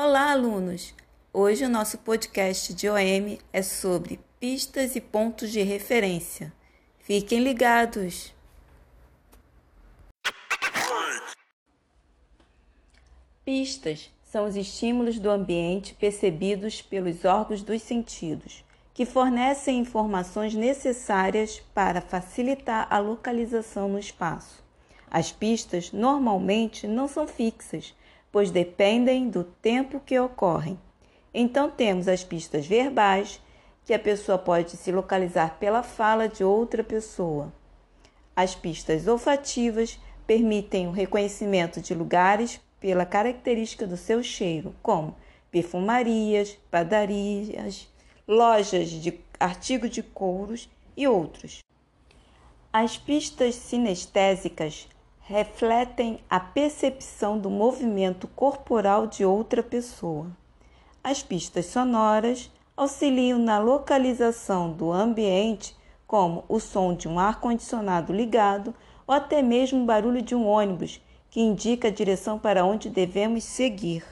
Olá, alunos! Hoje o nosso podcast de OM é sobre pistas e pontos de referência. Fiquem ligados! Pistas são os estímulos do ambiente percebidos pelos órgãos dos sentidos, que fornecem informações necessárias para facilitar a localização no espaço. As pistas normalmente não são fixas, pois dependem do tempo que ocorrem. Então temos as pistas verbais, que a pessoa pode se localizar pela fala de outra pessoa. As pistas olfativas permitem o reconhecimento de lugares pela característica do seu cheiro, como perfumarias, padarias, lojas de artigos de couros e outros. As pistas sinestésicas refletem a percepção do movimento corporal de outra pessoa. As pistas sonoras auxiliam na localização do ambiente, como o som de um ar-condicionado ligado ou até mesmo o barulho de um ônibus, que indica a direção para onde devemos seguir.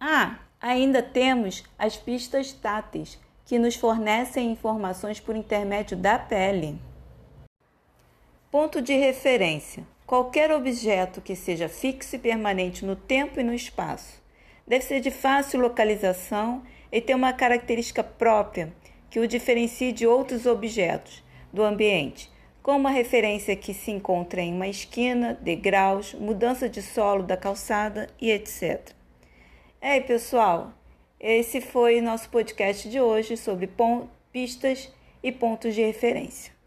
Ah, ainda temos as pistas táteis, que nos fornecem informações por intermédio da pele. Ponto de referência: qualquer objeto que seja fixo e permanente no tempo e no espaço. Deve ser de fácil localização e ter uma característica própria que o diferencie de outros objetos do ambiente como a referência que se encontra em uma esquina, degraus, mudança de solo da calçada e etc. Ei, pessoal, esse foi nosso podcast de hoje sobre pistas e pontos de referência.